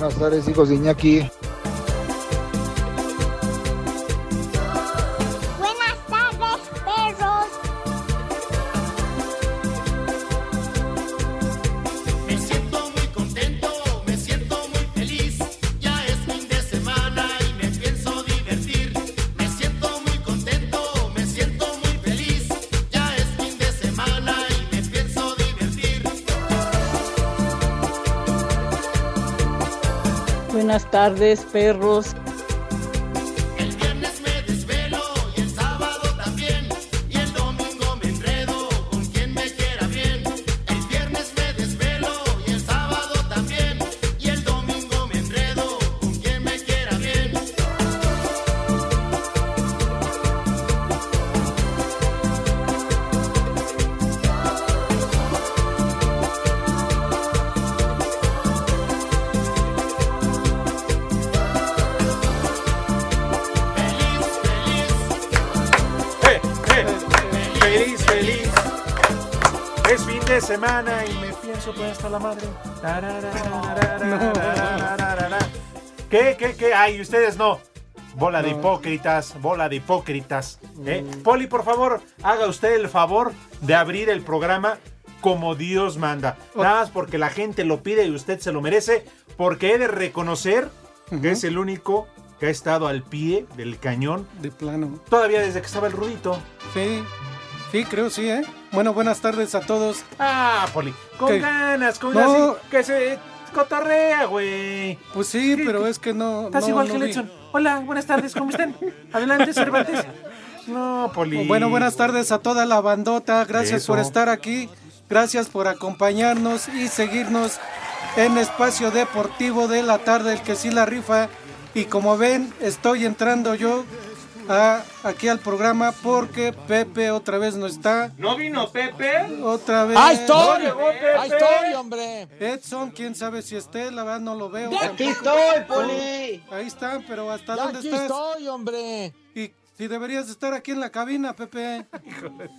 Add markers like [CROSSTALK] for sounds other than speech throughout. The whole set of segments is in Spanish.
Buenas tardes, hijos de Iñaki. Tardes, perros. semana y me pienso pues hasta la madre. ¿Qué, qué, qué? Ay, ustedes no. Bola de hipócritas, bola de hipócritas. ¿eh? Poli, por favor, haga usted el favor de abrir el programa como Dios manda. Nada más porque la gente lo pide y usted se lo merece, porque he de reconocer que es el único que ha estado al pie del cañón. De plano. Todavía desde que estaba el rudito. Sí, sí, creo sí, ¿eh? Bueno, buenas tardes a todos. Ah, Poli, con ¿Qué? ganas, con No. ganas. Que se cotorrea, güey. Pues sí, pero es que no. Estás no, igual no que vi. Letson. Hola, buenas tardes, ¿cómo están? [LAUGHS] Adelante, Cervantes. No, Poli. Bueno, buenas tardes a toda la bandota. Gracias Eso. por estar aquí. Gracias por acompañarnos y seguirnos en Espacio Deportivo de la tarde, el que sí la rifa. Y como ven, estoy entrando yo a- aquí al programa porque Pepe otra vez no está. ¿No vino Pepe? Otra vez. ¡Ahí estoy! No. ¡Ahí estoy, hombre! Edson, quién sabe si esté, la verdad no lo veo. Aquí tampoco. estoy, Poli. Ahí están, pero ¿hasta Ya dónde aquí estás? estoy, hombre. Y si deberías estar aquí en la cabina, Pepe. [LAUGHS]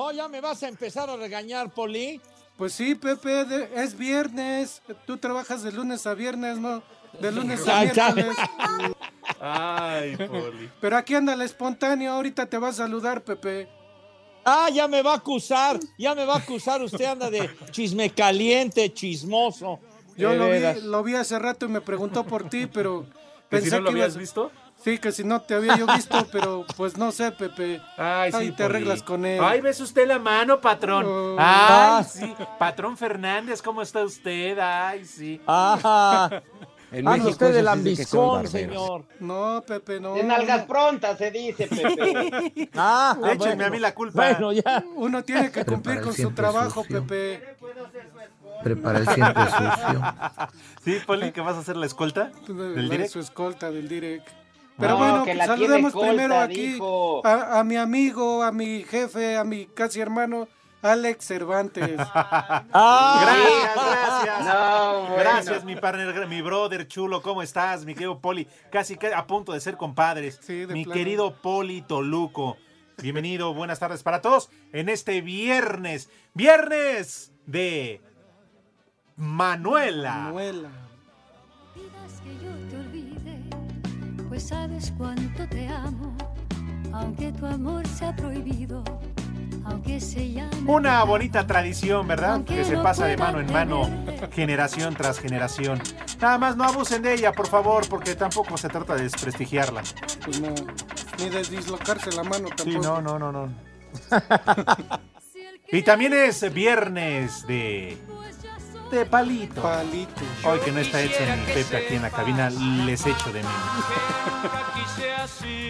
Oh, ya me vas a empezar a regañar, Poli. Pues sí, Pepe, de- es viernes. Tú trabajas de lunes a viernes, ¿no? De lunes a miércoles. [LAUGHS] Ay, Poli. Pero aquí anda el espontáneo, ahorita te va a saludar, Pepe. Ah, ya me va a acusar. Ya me va a acusar. Usted anda de chisme caliente, chismoso. Yo lo vi, veras. lo vi hace rato y me preguntó por ti, pero [LAUGHS] ¿Que si no lo que habías ibas- visto? Sí, que si no te había yo visto, [LAUGHS] pero pues no sé, Pepe. Ay, sí, Ahí te arreglas con él. Ay, ves usted la mano, patrón. Oh. Ay, sí. Patrón Fernández, ¿cómo está usted? Ay, sí. Ajá. [LAUGHS] En Ah, México usted del ambiscón, señor. No, Pepe, no. De nalgas prontas se dice, Pepe. [LAUGHS] Ah, Échenme bueno. a mí la culpa. Bueno, ya. Uno tiene que cumplir con su trabajo, sucio. Pepe. Prepara el siempre sucio. [LAUGHS] Sí, Poli, ¿que vas a hacer la escolta? ¿Del La- direct? Su escolta del direct. Pero No, bueno, que pues, saludemos colta, primero aquí a mi amigo, a mi jefe, a mi casi hermano, Alex Cervantes. [LAUGHS] Ah, Gracias, gracias. No, bueno. Gracias, mi partner, mi brother chulo, ¿cómo estás? Mi querido Poli, casi a punto de ser compadres. Sí, de mi plano. querido Poli Toluco. Bienvenido, buenas tardes para todos en este viernes, viernes de Manuela. Manuela. pidas que yo te olvide, pues sabes cuánto te amo, aunque tu amor sea prohibido. Una bonita tradición, ¿verdad? Que se pasa de mano en mano, generación tras generación. Nada más no abusen de ella, por favor, porque tampoco se trata de desprestigiarla. Pues no, ni de dislocarse la mano tampoco. Sí, no, no, no, no. [LAUGHS] Y también es viernes de. De palito. Palito. Hoy que no está Edson ni Pepe aquí en la cabina, les echo de menos.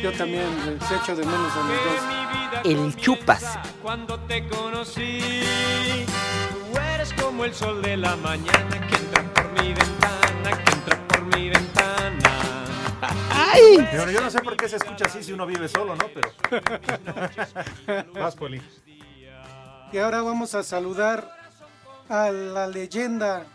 Yo también les echo de menos a los dos. El chupas. Cuando te conocí, tú eres como el sol de la mañana que entra por mi ventana, que entra por mi ventana. ¡Ay! Pero yo no sé por qué se escucha así si uno vive solo, ¿no? Pero. [LAUGHS] Vas, Poli. Y ahora vamos a saludar a la leyenda,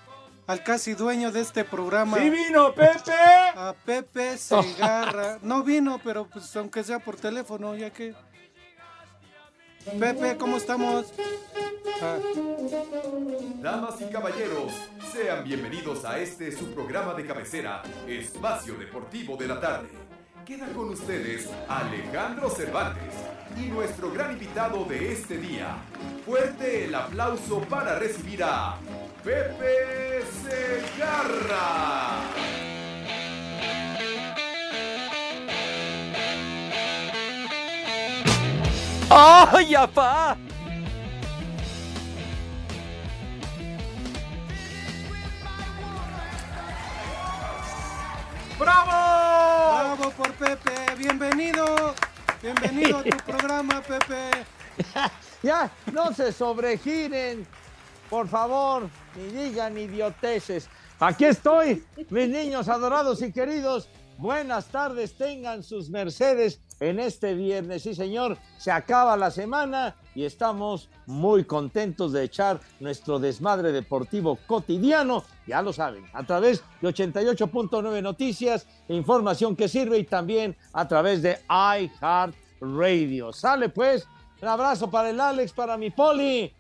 al casi dueño de este programa. ¡Sí vino, Pepe! A Pepe Segarra. [LAUGHS] No vino, pero pues aunque sea por teléfono, ya que. Pepe, ¿cómo estamos? Ah, Damas y caballeros, sean bienvenidos a este su programa de cabecera, Espacio Deportivo de la Tarde. Queda con ustedes Alejandro Cervantes y nuestro gran invitado de este día. Fuerte el aplauso para recibir a Pepe Segarra. ¡Ay, apá! ¡Bravo! ¡Bravo por Pepe! ¡Bienvenido! Bienvenido a tu [LAUGHS] programa, Pepe. [LAUGHS] Ya, no se sobregiren, por favor, ni digan idioteces. Aquí estoy, mis niños adorados y queridos. Buenas tardes, tengan sus mercedes en este viernes. Sí, señor, se acaba la semana y estamos muy contentos de echar nuestro desmadre deportivo cotidiano, ya lo saben, a través de 88.9 Noticias, información que sirve y también a través de iHeart Radio. Sale pues, un abrazo para el Alex, para mi Poli.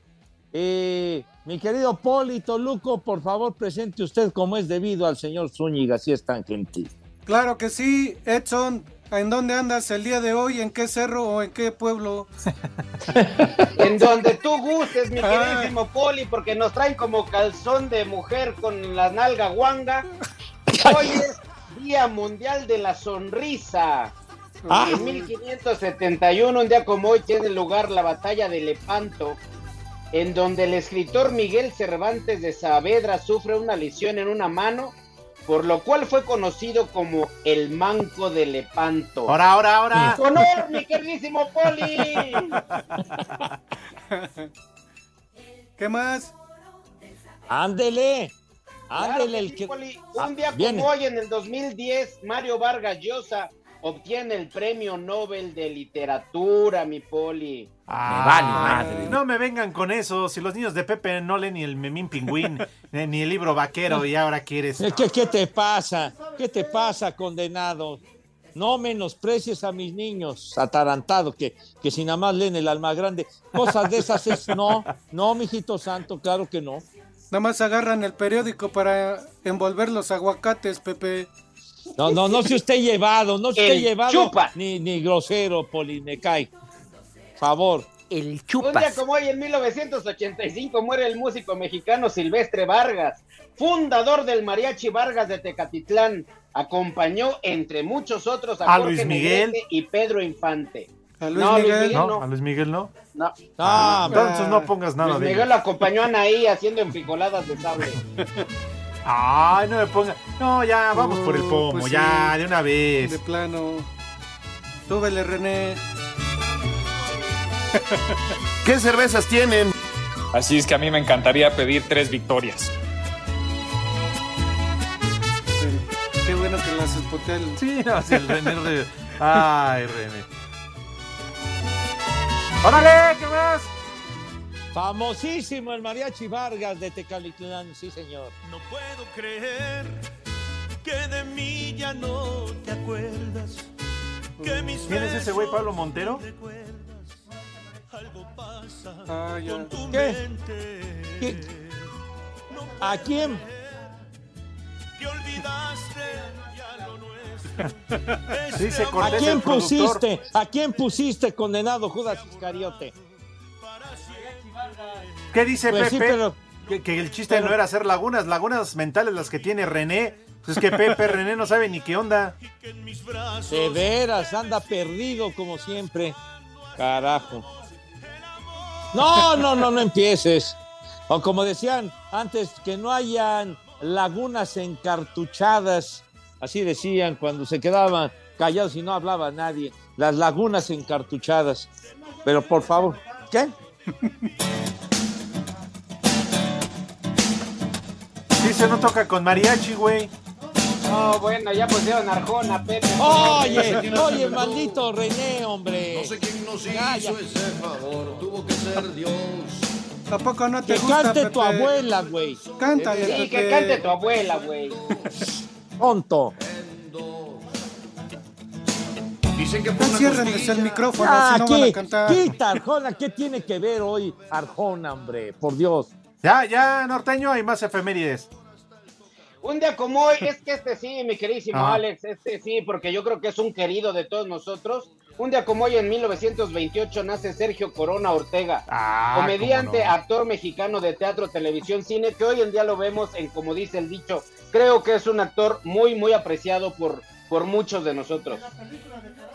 Y mi querido Poli Toluco, por favor, presente usted como es debido al señor Zúñiga, si es tan gentil. Claro que sí, Edson. ¿En dónde andas el día de hoy? ¿En qué cerro o en qué pueblo? [LAUGHS] En donde tú gustes, mi Ah. queridísimo Poli, porque nos traen como calzón de mujer con la nalga guanga. Hoy es Día Mundial de la Sonrisa. Ah. En 1571, un día como hoy, tiene lugar la batalla de Lepanto, en donde el escritor Miguel Cervantes de Saavedra sufre una lesión en una mano, por lo cual fue conocido como el Manco de Lepanto. Ahora, ahora, ahora. ¡Honor, mi queridísimo Poli! [LAUGHS] ¿Qué más? Ándele, ándele el que... Poli. Ah, Un día viene. como hoy, en el 2010, Mario Vargas Llosa obtiene el premio Nobel de Literatura, mi Poli. Ah, vale madre. No me vengan con eso. Si los niños de Pepe no leen ni el Memín Pingüín, ni [LAUGHS] ni el libro vaquero, y ahora quieres. Eh, ¿Qué, qué te pasa? ¿Qué te pasa, condenado? No menosprecies a mis niños, atarantado, que, que si nada más leen el alma grande. Cosas de esas es no, no, mijito santo, claro que no. Nada más agarran el periódico para envolver los aguacates, Pepe. No, no, no se usted llevado, no se usted llevado chupa. ni, ni grosero, Poli, me cae. Favor. El Un día chupas. como hoy, en 1985, muere el músico mexicano Silvestre Vargas, fundador del Mariachi Vargas de Tecatitlán. Acompañó, entre muchos otros, a, ¿A Jorge Luis Miguel? Negrete y Pedro Infante. A Luis No, Luis Miguel. Miguel. No, a Luis Miguel no. No, Ah, Entonces no pongas nada Luis de Miguel lo acompañó a Anaí haciendo enfrijoladas de sable. [LAUGHS] Ay, no me ponga. No, ya, vamos por el pomo, pues ya, sí. de una vez. De plano. Súbele, René. [LAUGHS] ¿Qué cervezas tienen? Así es que a mí me encantaría pedir tres victorias. Qué bueno que las espoté el... Sí, no, sí, el René. Re- [LAUGHS] Ay, René. ¡Órale! ¿Qué más? Famosísimo el mariachi Vargas de Tecalitlán, sí, señor. No puedo creer que de mí ya no te acuerdas. Que mis ¿Quién es ese güey, Pablo Montero? algo pasa Ah, ya. con tu ¿Qué? mente. ¿Qué? ¿A quién? Que olvidaste ya lo nuestro. [LAUGHS] Sí, se ¿A quién pusiste? ¿A quién pusiste condenado Judas Iscariote? ¿Qué dice Pues sí, Pepe? pero- que, que el chiste pero- no era hacer lagunas, lagunas mentales las que tiene René. Pues es que Pepe, René no sabe ni qué onda. De veras, anda perdido como siempre. Carajo. No, no, no, no empieces. O como decían antes, que no hayan lagunas encartuchadas. Así decían cuando se quedaban callados y no hablaba nadie. las lagunas encartuchadas. Pero por favor, ¿qué? Dice, no toca con mariachi, güey. No, bueno, ya pusieron Arjona, Pepe. Oye, oye, maldito René, hombre. No sé quién nos hizo ese favor, tuvo que ser Dios. Tampoco no te Que gusta, cante Pepe. tu abuela, güey. Cántale, Sí, Pepe. que cante tu abuela, güey. Tonto. Dicen que fue una ciérrenles costilla. el micrófono, Ah, si no van a cantar. Quita Arjona, ¿qué tiene que ver hoy Arjona, hombre? Por Dios. Ya, ya, norteño, hay más efemérides. Un día como hoy, es que este sí, mi queridísimo Ajá. Alex, este sí, porque yo creo que es un querido de todos nosotros. Un día como hoy, en 1928, nace Sergio Corona Ortega, Ah, comediante, no. actor mexicano de teatro, televisión, cine, que hoy en día lo vemos en, como dice el dicho, creo que es un actor muy, muy apreciado por, por muchos de nosotros.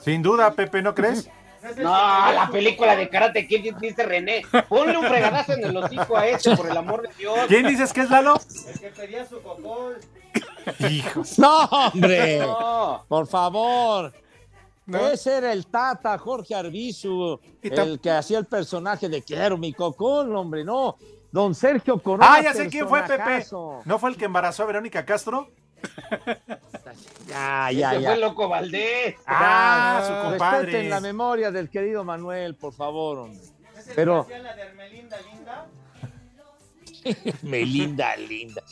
Sin duda, Pepe, ¿no crees? [LAUGHS] No, la película de Karate Kid dice René. Ponle un fregadazo en el hocico a ese, por el amor de Dios. ¿Quién dices que es Lalo? El que pedía su cocol. Hijo. [LAUGHS] No, hombre. No. Por favor. ¿No? Ese era el Tata, Jorge Arbizu, el que hacía el personaje de Quiero mi cocón, hombre, no. Don Sergio Corona. Ah, ya sé quién fue, Pepe. ¿No fue el que embarazó a Verónica Castro? [LAUGHS] Ya, Ese ya, fue ya. Loco Valdés. Ah, su Respeten compadre. la memoria del querido Manuel, por favor, hombre. Pero. [LAUGHS] Melinda, linda.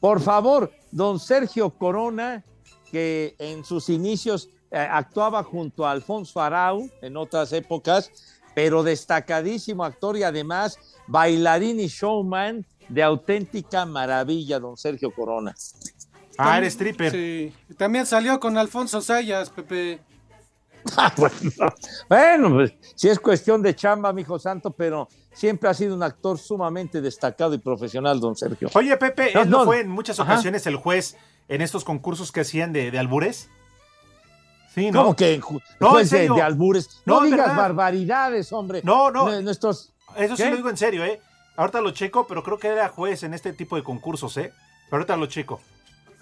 Por favor, don Sergio Corona, que en sus inicios eh, actuaba junto a Alfonso Arau en otras épocas, pero destacadísimo actor y además bailarín y showman de auténtica maravilla, don Sergio Corona. Ah, eres stripper. Sí. También salió con Alfonso Sayas, Pepe. [LAUGHS] Ah, bueno, bueno, pues sí es cuestión de chamba, mijo santo, pero siempre ha sido un actor sumamente destacado y profesional, don Sergio. Oye, Pepe, No, ¿él no, no. fue en muchas Ajá. ocasiones el juez en estos concursos que hacían de, de albures? Sí, ¿no? ¿Cómo que No, juez en de, de albures? No, digas verdad. barbaridades, hombre. No, no. Nue- Nuestros... Eso sí ¿Qué? lo digo en serio, ¿eh? Ahorita lo checo, pero creo que era juez en este tipo de concursos, ¿eh? Pero ahorita lo checo.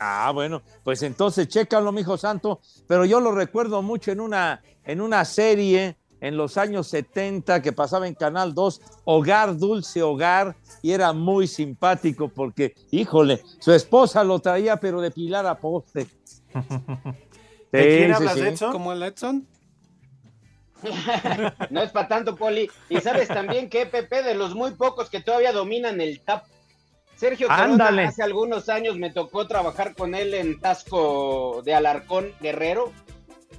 Ah, bueno, pues entonces chécalo, mijo santo. Pero yo lo recuerdo mucho en una, en una serie en los años 70 que pasaba en Canal 2, Hogar, Dulce Hogar, y era muy simpático porque, híjole, su esposa lo traía, pero de pilar a poste. [LAUGHS] ¿De quién Sí, hablas, sí, sí. Edson? Como el Edson. [LAUGHS] No es para tanto, Poli. Y sabes también que Pepe, de los muy pocos que todavía dominan el tap. Sergio Corona, Ándale. hace algunos años me tocó trabajar con él en Tasco de Alarcón Guerrero.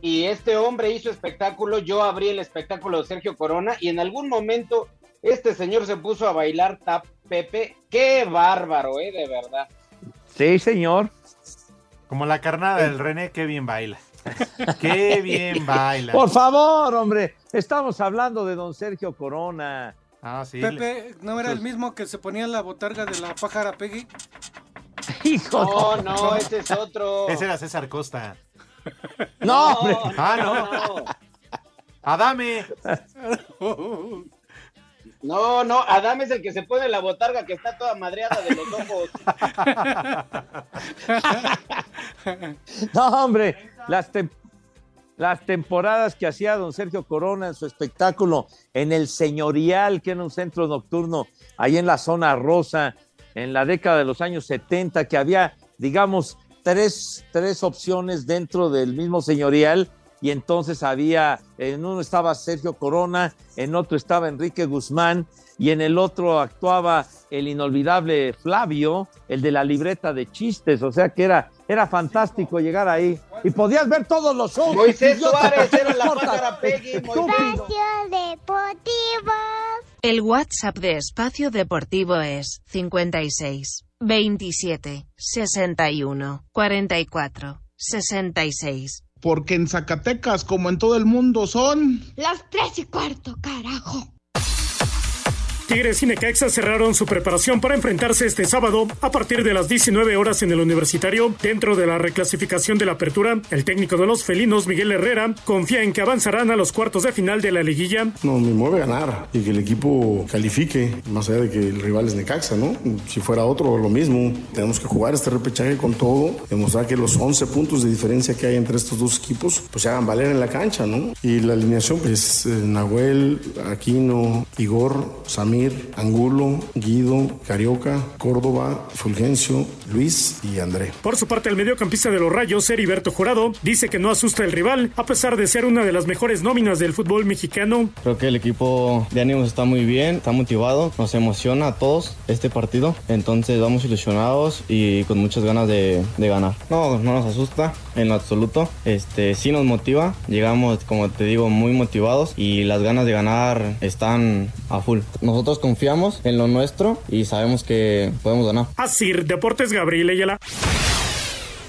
Y este hombre hizo espectáculo, yo abrí el espectáculo de Sergio Corona y en algún momento este señor se puso a bailar tap, Pepe. Qué bárbaro, eh, de verdad. Sí, señor. Como la carnada del René, qué bien baila. Qué bien [LAUGHS] baila. Por favor, hombre, estamos hablando de don Sergio Corona. Ah, sí. Pepe, ¿no era el mismo que se ponía la botarga de la pájara Peggy? [LAUGHS] Hijo, No, no, ese es otro. Ese era César Costa. [LAUGHS] no, hombre. Ah, no. Adame. No, no, Adam [LAUGHS] es el que se pone la botarga que está toda madreada de los ojos. No, hombre, las, las temporadas que hacía don Sergio Corona en su espectáculo en el Señorial, que era un centro nocturno ahí en la zona rosa, en la década de los años 70, que había, digamos, tres, tres opciones dentro del mismo Señorial. Y entonces había, en uno estaba Sergio Corona, en otro estaba Enrique Guzmán, y en el otro actuaba el inolvidable Flavio, el de la libreta de chistes, o sea que era, era fantástico llegar ahí. Y podías ver todos los shows. Moisés Suárez ¿qué era la pájara Peggy. Espacio Deportivo. El WhatsApp de Espacio Deportivo es 56 27 61 44 66. Porque en Zacatecas, como en todo el mundo, son... Las tres y cuarto, carajo. Tigres y Necaxa cerraron su preparación para enfrentarse este sábado a partir de las 19 horas en el Universitario. Dentro de la reclasificación de la apertura, el técnico de los felinos, Miguel Herrera, confía en que avanzarán a los cuartos de final de la liguilla. No, me mueve ganar y que el equipo califique, más allá de que el rival es Necaxa, ¿no? Si fuera otro, lo mismo. Tenemos que jugar este repechaje con todo, demostrar que los 11 puntos de diferencia que hay entre estos dos equipos, pues se hagan valer en la cancha, ¿no? Y la alineación, pues, eh, Nahuel, Aquino, Igor, Samir, Angulo, Guido, Carioca, Córdoba, Fulgencio, Luis y André. Por su parte, el mediocampista de los Rayos, Heriberto Jurado, dice que no asusta el rival, a pesar de ser una de las mejores nóminas del fútbol mexicano. Creo que el equipo de ánimos está muy bien, está motivado, nos emociona a todos este partido, entonces vamos ilusionados y con muchas ganas de, de ganar. No, no nos asusta en lo absoluto, este sí nos motiva, llegamos como te digo muy motivados y las ganas de ganar están a full. Nosotros confiamos en lo nuestro y sabemos que podemos ganar. Así, Deportes Gabriel Ayala.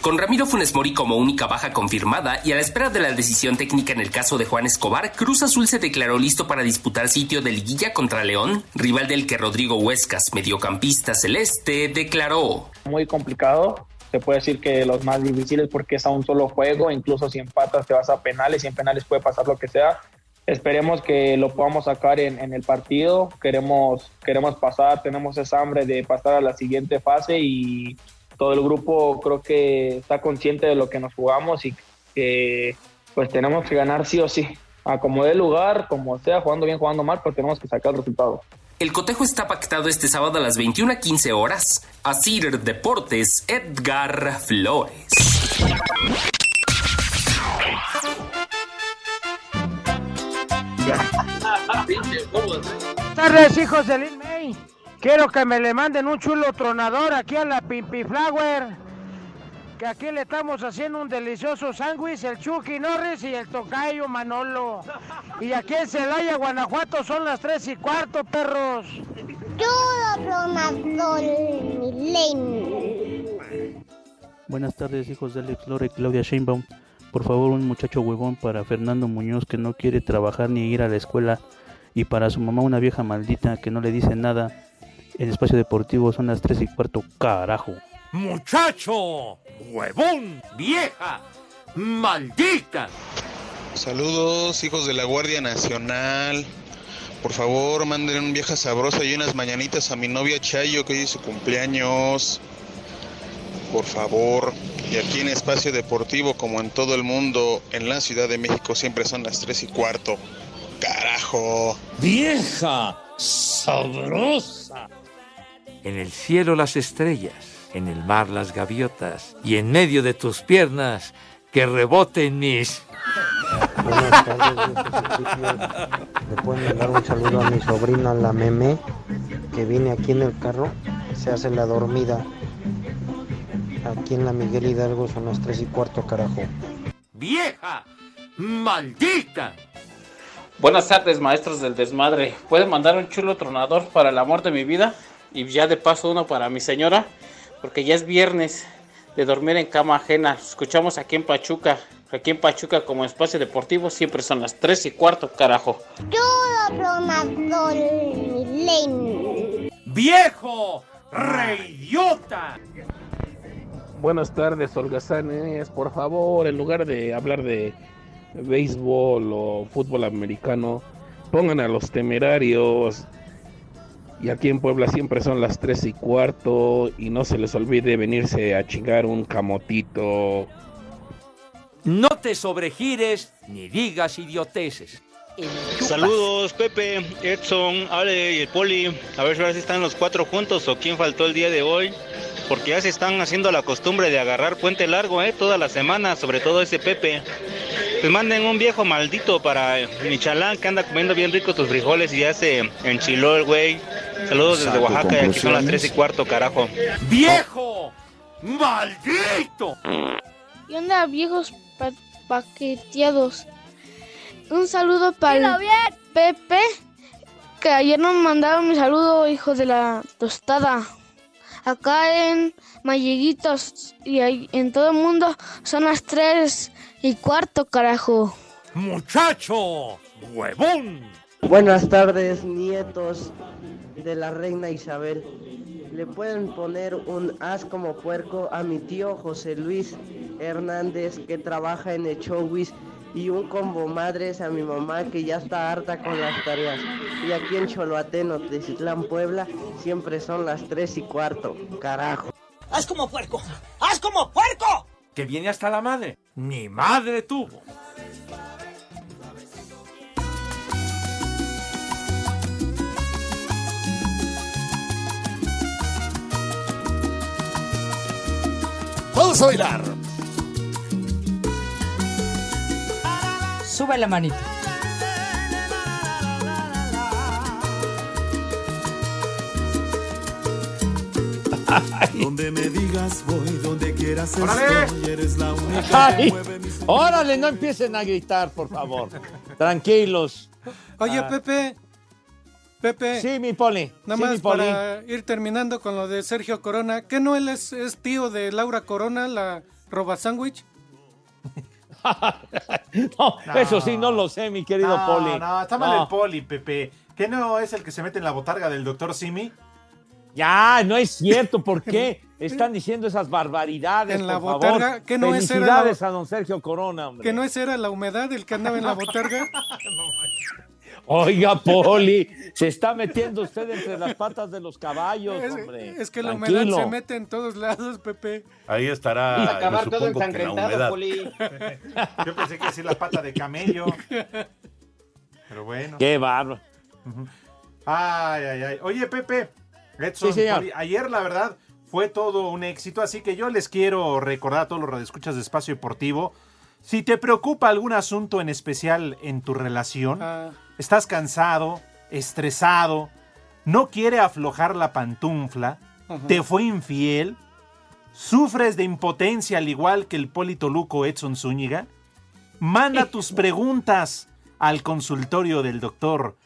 Con Ramiro Funes Mori como única baja confirmada y a la espera de la decisión técnica en el caso de Juan Escobar, Cruz Azul se declaró listo para disputar sitio de liguilla contra León, rival del que Rodrigo Huescas, mediocampista celeste, declaró. Muy complicado, se puede decir que los más difíciles porque es a un solo juego, incluso si empatas te vas a penales y en penales puede pasar lo que sea. Esperemos que lo podamos sacar en, en el partido, queremos, queremos pasar, tenemos esa hambre de pasar a la siguiente fase y todo el grupo creo que está consciente de lo que nos jugamos y que pues tenemos que ganar sí o sí. A como dé lugar, como sea, jugando bien, jugando mal, pues tenemos que sacar el resultado. El cotejo está pactado este sábado a las 21 a 15 horas. Asir Deportes, Edgar Flores. Buenas tardes, hijos de Lin May. Quiero que me le manden un chulo tronador aquí a la Pimpi Flower. Que aquí le estamos haciendo un delicioso sándwich, el Chucky Norris y el Tocayo Manolo. Y aquí en Celaya, Guanajuato, son las tres y cuarto, perros. Chulo tronador, Milen. Buenas tardes, hijos de Alex Lore y Claudia Sheinbaum. Por favor, un muchacho huevón para Fernando Muñoz que no quiere trabajar ni ir a la escuela. Y para su mamá, una vieja maldita que no le dice nada. El espacio deportivo son las 3 y cuarto, carajo. Muchacho, huevón, vieja, maldita. Saludos, hijos de la Guardia Nacional. Por favor, manden un vieja sabrosa y unas mañanitas a mi novia Chayo, que hoy es su cumpleaños. Por favor. Y aquí en Espacio Deportivo, como en todo el mundo, en la Ciudad de México, siempre son las 3 y cuarto. Carajo. Vieja, sabrosa. En el cielo las estrellas, en el mar las gaviotas y en medio de tus piernas que reboten mis... Buenas tardes, Le pueden mandar un saludo a mi sobrina, la meme, que viene aquí en el carro, se hace la dormida. Aquí en la Miguel Hidalgo son las 3 y cuarto, carajo. Vieja, maldita. Buenas tardes, maestros del desmadre. ¿Pueden mandar un chulo tronador para el amor de mi vida? Y ya de paso uno para mi señora, porque ya es viernes de dormir en cama ajena. Escuchamos aquí en Pachuca. Aquí en Pachuca como espacio deportivo siempre son las 3 y cuarto, carajo. Chulo tronador. ¡Viejo! ¡Reidiota! Buenas tardes, holgazanes. Por favor, en lugar de hablar de béisbol o fútbol americano, pongan a los temerarios. Y aquí en Puebla siempre son las 3 y cuarto. Y no se les olvide venirse a chingar un camotito. No te sobregires ni digas idioteces. Saludos, Pepe, Edson, Ale y el Poli. A ver si ahora sí están los cuatro juntos o quién faltó el día de hoy. Porque ya se están haciendo la costumbre de agarrar puente largo, ¿eh? Toda la semana, sobre todo ese Pepe. Pues manden un viejo maldito para mi chalán que anda comiendo bien rico sus frijoles y ya se enchiló el güey. Saludos desde Oaxaca y aquí son las conclusiones. tres y cuarto, carajo. ¡Viejo! ¡Maldito! ¿Qué onda, viejos pa- paqueteados? Un saludo para el Pepe, que ayer nos mandaron mi saludo, hijo de la tostada. Acá en Malleguitos y en todo el mundo son las 3 y cuarto, carajo. ¡Muchacho! ¡Huevón! Buenas tardes, nietos de la reina Isabel. Le pueden poner un as como puerco a mi tío José Luis Hernández que trabaja en Echowis y un combo madres a mi mamá que ya está harta con las tareas. Y aquí en Choloateno, Tecitlán, Puebla, siempre son las 3 y cuarto. Carajo. ¡Haz como puerco! ¡Haz como puerco! Que viene hasta la madre. Ni madre tuvo. Vamos a bailar. Sube la manita. [LAUGHS] Donde me digas voy, donde quieras ¡Órale! estoy, eres la única Ay, que mueve mis [LAUGHS] órale, no empiecen a gritar, por favor. [LAUGHS] Tranquilos. Oye, Ah, Pepe. Pepe. Sí, mi poli. Nada Sí, más mi poli. para ir terminando con lo de Sergio Corona. ¿Qué no él es, es tío de Laura Corona, la roba sándwich? [LAUGHS] No, eso sí, no lo sé, mi querido no, Poli. No, está mal el Poli, Pepe. ¿Que no es el que se mete en la botarga del doctor Simi? Ya, no es cierto. ¿Por qué [LAUGHS] están diciendo esas barbaridades? En la por botarga, favor? ¿qué no es era la- a don Sergio Corona, hombre. ¿Que no ese era la humedad el que andaba en la botarga? [LAUGHS] Oiga, Poli, se está metiendo usted entre las patas de los caballos, Es, hombre. es que la Tranquilo. humedad se mete en todos lados, Pepe. Ahí estará. A acabar todo ensangrentado, humedad. Poli. [LAUGHS] Yo pensé que decir la pata de camello. Pero bueno. Qué bárbaro. Ay, ay, ay. Oye, Pepe. Edson, Sí, señor. Poli, ayer la verdad fue todo un éxito, así que yo les quiero recordar a todos los radioescuchas de Espacio Deportivo, si te preocupa algún asunto en especial en tu relación, Ah, estás cansado, estresado, no quiere aflojar la pantufla, te fue infiel, sufres de impotencia al igual que el Polito Luco Edson Zúñiga, manda tus preguntas al consultorio del doctor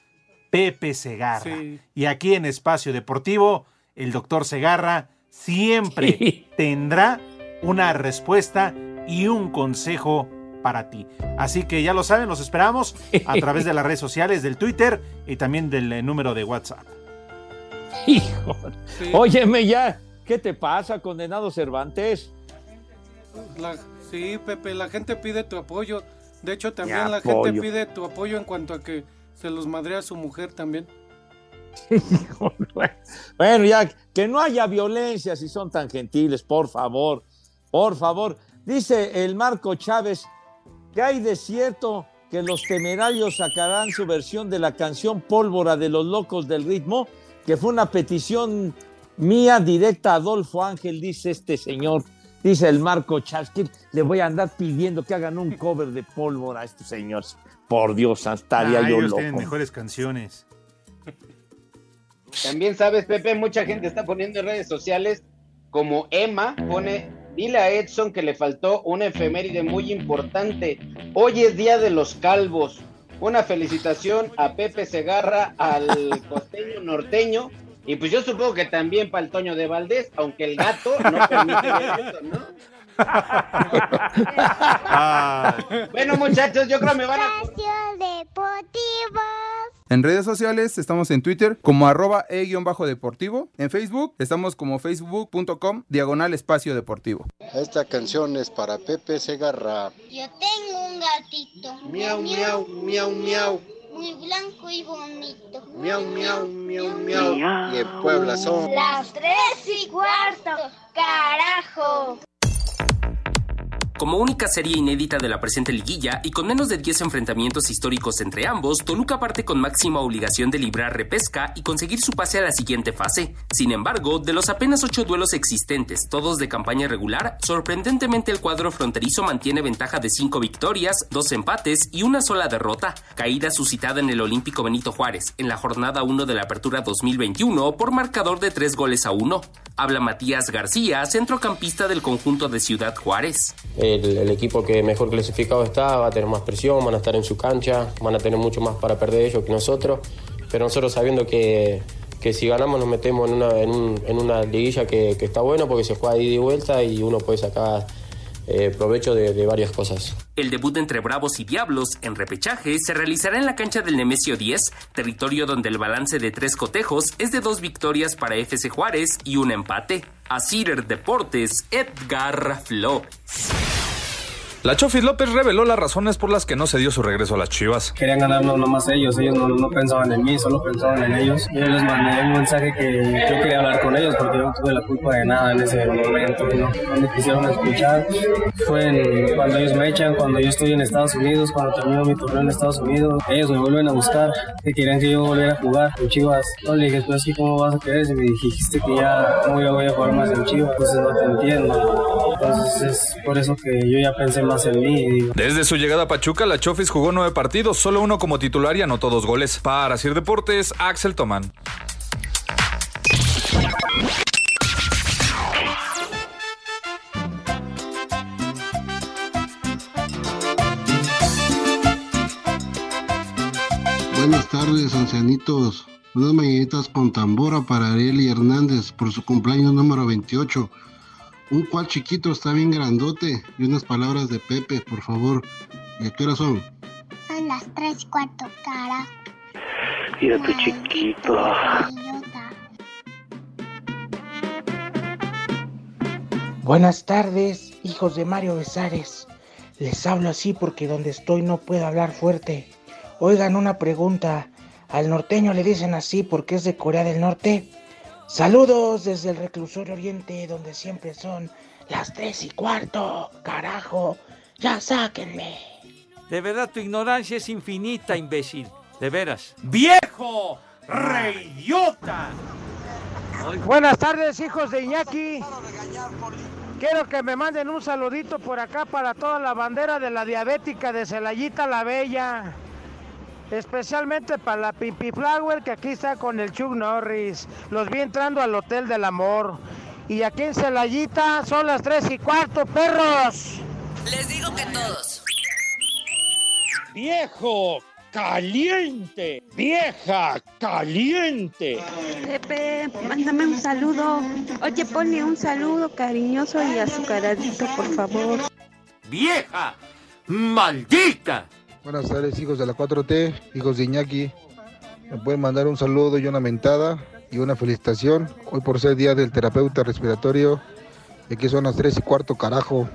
Pepe Segarra. Sí. Y aquí en Espacio Deportivo, el doctor Segarra siempre [LAUGHS] tendrá una respuesta y un consejo para ti. Así que ya lo saben, los esperamos a través de [LAUGHS] las redes sociales, del Twitter y también del eh, número de WhatsApp. Hijo. Óyeme ya, ¿qué te pasa, condenado Cervantes? la- sí, Pepe, la gente pide tu apoyo. De hecho, también Ya, la gente pide tu apoyo en cuanto a que se los madrea su mujer también. [LAUGHS] Bueno, ya, que no haya violencia si son tan gentiles, por favor, por favor. Dice el Marco Chávez que hay de cierto que los temerarios sacarán su versión de la canción Pólvora de los Locos del Ritmo, que fue una petición mía directa a Adolfo Ángel, dice este señor. Dice el Marco Chávez, que le voy a andar pidiendo que hagan un cover de Pólvora a estos señores. Por Dios, estaría Ah, yo ellos loco. tienen mejores canciones. También sabes, Pepe, mucha gente está poniendo en redes sociales como Emma pone, dile a Edson que le faltó una efeméride muy importante. Hoy es Día de los Calvos. Una felicitación a Pepe Segarra, al costeño norteño, y pues yo supongo que también para el Toño de Valdés, aunque el gato no permite ver eso, ¿no? [LAUGHS] Bueno, muchachos, yo creo que me van a... En redes sociales estamos en Twitter como arroba e-deportivo. En Facebook estamos como facebook.com diagonal espacio deportivo. Esta canción es para Pepe Segarra. Yo tengo un gatito. Miau, miau, miau, miau. Muy blanco y bonito. Miau, miau, miau, miau. Y en Puebla son. Las tres y cuarto. Carajo. Como única serie inédita de la presente liguilla y con menos de 10 enfrentamientos históricos entre ambos, Toluca parte con máxima obligación de librar repesca y conseguir su pase a la siguiente fase. Sin embargo, de los apenas 8 duelos existentes, todos de campaña regular, sorprendentemente el cuadro fronterizo mantiene ventaja de 5 victorias, 2 empates y una sola derrota, caída suscitada en el Olímpico Benito Juárez en la jornada 1 de la Apertura 2021 por marcador de 3 goles a 1. Habla Matías García, centrocampista del conjunto de Ciudad Juárez. El, el equipo que mejor clasificado está va a tener más presión, van a estar en su cancha, van a tener mucho más para perder ellos que nosotros, pero nosotros sabiendo que, que si ganamos nos metemos en una, en un- en una liguilla que, que está buena porque se juega de ida y vuelta y uno puede sacar eh, provecho de, de varias cosas. El debut entre Bravos y Diablos en repechaje se realizará en la cancha del Nemesio 10, territorio donde el balance de tres cotejos es de dos victorias para FC Juárez y un empate. A Cider Deportes, Edgar Flores. La Chofis López reveló las razones por las que no se dio su regreso a las Chivas. Querían ganarnos nomás ellos, ellos no, no pensaban en mí, solo pensaban en ellos. Yo les mandé un mensaje que yo quería hablar con ellos porque yo no tuve la culpa de nada en ese momento, no, me quisieron escuchar. Fue en- cuando ellos me echan, cuando yo estoy en Estados Unidos, cuando termino mi torneo en Estados Unidos, ellos me vuelven a buscar, que querían que yo volviera a jugar con Chivas. No le dije, pues ¿cómo vas a querer? Si me dijiste que ya no voy a jugar más en Chivas, entonces no te entiendo. Entonces es por eso que yo ya pensé más en mí y digo, Desde su llegada a Pachuca, la Chofis jugó nueve partidos, solo uno como titular y anotó dos goles. Para Sir Deportes, Axel Tomán. Buenas tardes, ancianitos. Unas mañanitas con tambora para Ariel Hernández por su cumpleaños número 28. Un cual chiquito está bien grandote. Y unas palabras de Pepe, por favor. ¿Y a qué hora son? Son las 3 y cuarto, carajo. Mira tu chiquito. Buenas tardes, hijos de Mario Besares. Les hablo así porque donde estoy no puedo hablar fuerte. Oigan una pregunta. ¿Al norteño le dicen así porque es de Corea del Norte? Saludos desde el reclusorio oriente donde siempre son las tres y cuarto. Carajo, ya sáquenme. De verdad, tu ignorancia es infinita, imbécil. De veras. ¡Viejo! ¡Reyota! Buenas tardes, hijos de Iñaki. Quiero que me manden un saludito por acá para toda la bandera de la diabética de Celayita la Bella. Especialmente para la Pimpi Flower que aquí está con el Chuck Norris. Los vi entrando al Hotel del Amor. Y aquí en Celayita son las tres y cuarto, perros. Les digo que todos. ¡Viejo! ¡Caliente! ¡Vieja! ¡Caliente! Pepe, mándame un saludo. Oye, ponle un saludo cariñoso y azucaradito, por favor. ¡Vieja! ¡Maldita! Buenas tardes, hijos de la 4T, hijos de Iñaki. Me pueden mandar un saludo y una mentada y una felicitación. Hoy por ser día del terapeuta respiratorio. Aquí son las 3 y cuarto, carajo.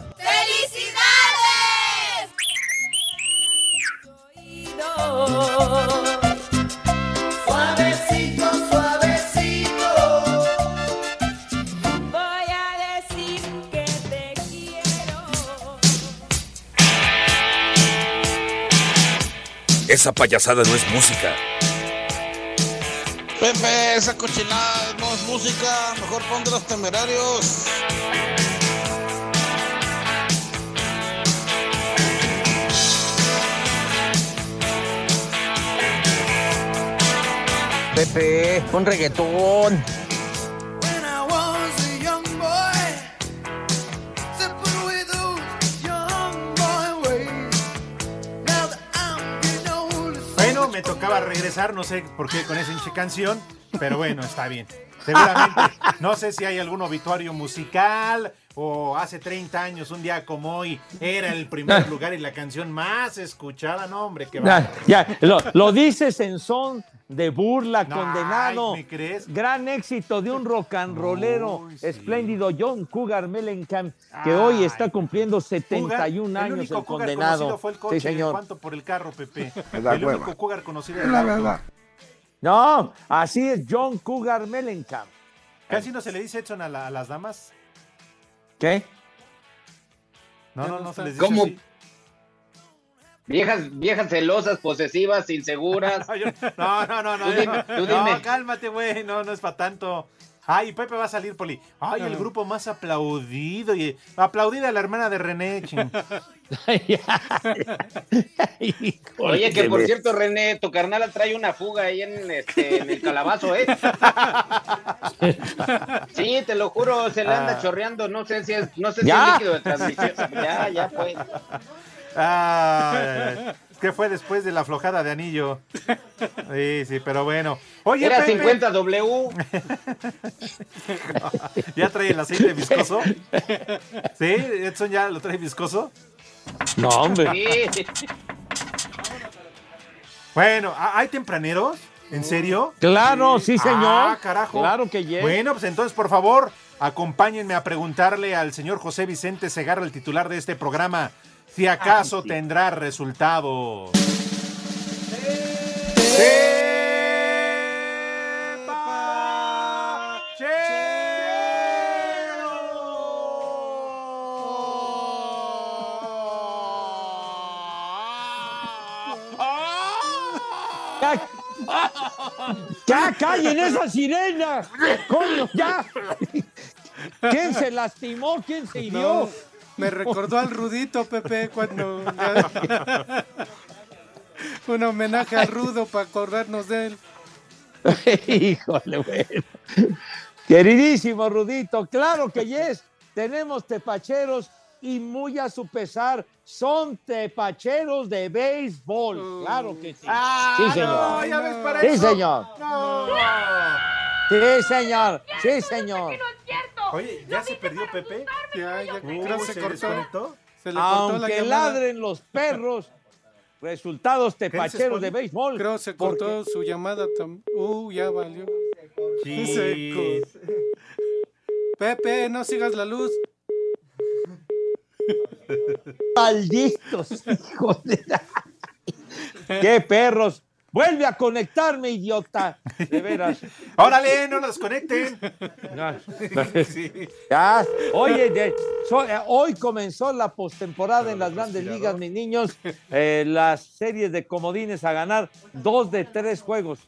Esa payasada no es música. Pepe, esa cochinada no es música, mejor pon de los temerarios. Pepe, un reggaetón. Me tocaba regresar, no sé por qué con esa canción, pero bueno, está bien. Seguramente, no sé si hay algún obituario musical o hace 30 años, un día como hoy, era el primer lugar y la canción más escuchada. No, hombre, qué va. Ya, ya, lo, lo dices en son de burla, No, condenado. ay, ¿me crees? Gran éxito de un rock and [LAUGHS] rollero espléndido, John Cougar Mellencamp, que hoy está cumpliendo 71 Cougar, años el único el cougar condenado. conocido fue el coche, sí, señor. ¿cuánto por el carro, Pepe? [LAUGHS] El hueva. único cougar conocido Es el la verdad. No, así es John Cougar Mellencamp. Casi no se le dice Edson a, la- a las damas. ¿Qué? No, no, no se les dice ¿Cómo? así. Viejas, viejas celosas, posesivas, inseguras. [LAUGHS] No, no, no, no. Tú dime, no, tú no, dime. cálmate, güey. No, no es para tanto. Ay, Pepe va a salir, Poli. Ay, el grupo más aplaudido. Y aplaudida a la hermana de René. [LAUGHS] Oye, que por cierto, René, tu carnal trae una fuga ahí en, este, en el calabazo, ¿eh? [LAUGHS] Sí, te lo juro, se le anda Ah. chorreando. No sé si es, no sé si es líquido de transmisión. Ya, ya, pues. Ay. ¿Qué fue después de la aflojada de anillo? Sí, sí, pero bueno. Oye, Era Pepe. 50 W. [LAUGHS] ¿Ya trae el aceite viscoso? ¿Sí? ¿Edson ya lo trae viscoso? No, hombre. Sí. Bueno, ¿ha- ¿hay tempraneros? ¿En serio? Claro, sí, señor. Ah, carajo. Claro que yes. Bueno, pues entonces, por favor, acompáñenme a preguntarle al señor José Vicente Segarra, el titular de este programa, si acaso sí. tendrá resultados. ¡Ya! ¡Ya callen esa sirena! ¡Coño, ya! ¿Quién se lastimó? ¿Quién se hirió? No, me recordó al Rudito, Pepe, cuando... Un homenaje al Rudo para acordarnos de él. Híjole, bueno. Queridísimo Rudito, claro que yes. Tenemos tepacheros y muy a su pesar son tepacheros de béisbol. Claro que sí. sí, señor. no, ya ves para sí, eso. señor. No. Sí, señor. Sí, señor. Oye, ¿ya se perdió Pepe? Ya, ya, creo que se, ¿se cortó. desconectó? Se le cortó la Aunque llamada. ladren los perros, resultados tepacheros de béisbol. Creo se cortó su llamada también. Uh, ya valió. Sí. [LAUGHS] Pepe, no sigas la luz. Malditos hijos de la- [LAUGHS] ¡Qué perros! ¡Vuelve a conectarme, idiota! De veras. [LAUGHS] ¡Órale, no lo desconecten! [LAUGHS] Sí. Ya, oye, de- so- eh, hoy comenzó la postemporada en las grandes ligas, mis niños. eh, las series de comodines a ganar dos de tres juegos.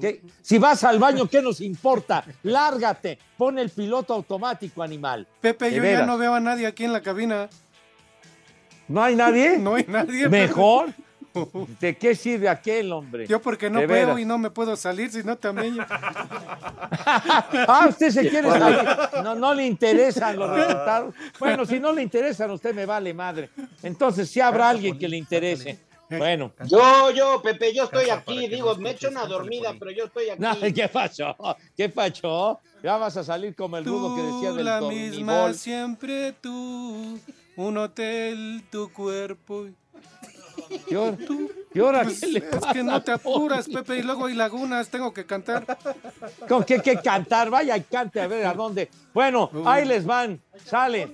¿Qué? Si vas al baño, ¿qué nos importa? Lárgate, pon el piloto automático, animal. Pepe, De yo ya no veo a nadie aquí en la cabina. ¿No hay nadie? No hay nadie. ¿Mejor? [LAUGHS] ¿De qué sirve aquel hombre? Yo porque no veras. y no me puedo salir, sino también. [LAUGHS] Ah, usted se quiere salir. No, no le interesan los resultados. Bueno, si no le interesan, usted me vale madre. Entonces, sí habrá alguien que le interese. Bueno. Yo, yo, Pepe, yo estoy aquí. Digo, me echo una dormida, pero yo estoy [LAUGHS] aquí. No, ¿Qué pasó? ¿Qué pasó? Ya vas a salir como el rudo que decía Tú del la misma siempre tú. Un hotel, tu cuerpo. ¿Y ahora, y ahora Pues, qué le es que no te apuras? Pepe, y luego hay lagunas, tengo que cantar. ¿Con qué, qué cantar? Vaya y cante a ver a dónde. Bueno, ahí les van. Sale.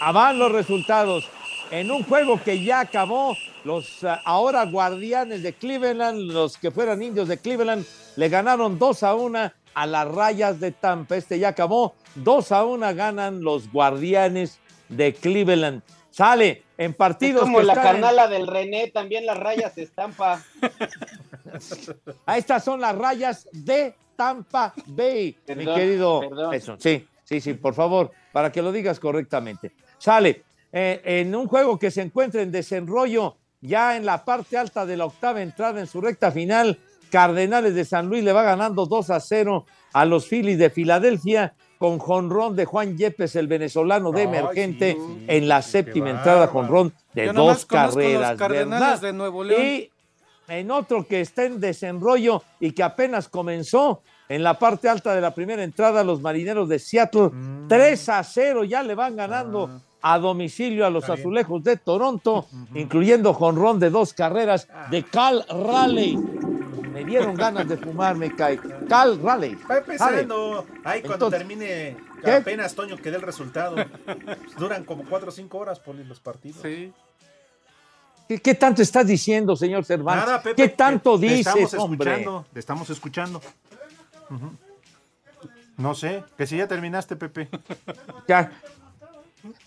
Ah, Van los resultados. En un juego que ya acabó, los ah, ahora guardianes de Cleveland, los que fueran indios de Cleveland, le ganaron 2 a 1 a las rayas de Tampa. Este ya acabó. 2 a 1 ganan los guardianes de Cleveland. Sale en Es partidos como que la están en- canala del René, también las rayas de estampa. Ah, [LAUGHS] estas son las rayas de Tampa Bay, mi querido. perdón. Eso, sí, sí, sí, por favor, para que lo digas correctamente. Sale eh, en un juego que se encuentra en desenrollo, ya en la parte alta de la octava entrada en su recta final. Cardenales de San Luis le va ganando 2 a 0 a los Phillies de Filadelfia con jonrón de Juan Yepes, el venezolano de Ay, emergente, sí, en la séptima entrada, jonrón de Yo dos los carreras. De Nuevo León. Y en otro que está en desenrollo y que apenas comenzó en la parte alta de la primera entrada, los marineros de Seattle, Mm. 3 a 0, ya le van ganando Ah. a domicilio a los azulejos de Toronto, incluyendo jonrón de dos carreras de Cal Raleigh. Me dieron ganas de fumar, me cae. Cal Raleigh. Va empezando. Ahí cuando Entonces, termine, ¿qué? apenas Toño que dé el resultado. [LAUGHS] Duran como 4 o 5 horas, Poli, los partidos. Sí. ¿Qué, qué tanto estás diciendo, señor Cervantes? Nada, Pepe. ¿Qué tanto te- te dices, estamos hombre? escuchando, Te estamos escuchando. No sé, que si ya terminaste, Pepe. [LAUGHS] Ya.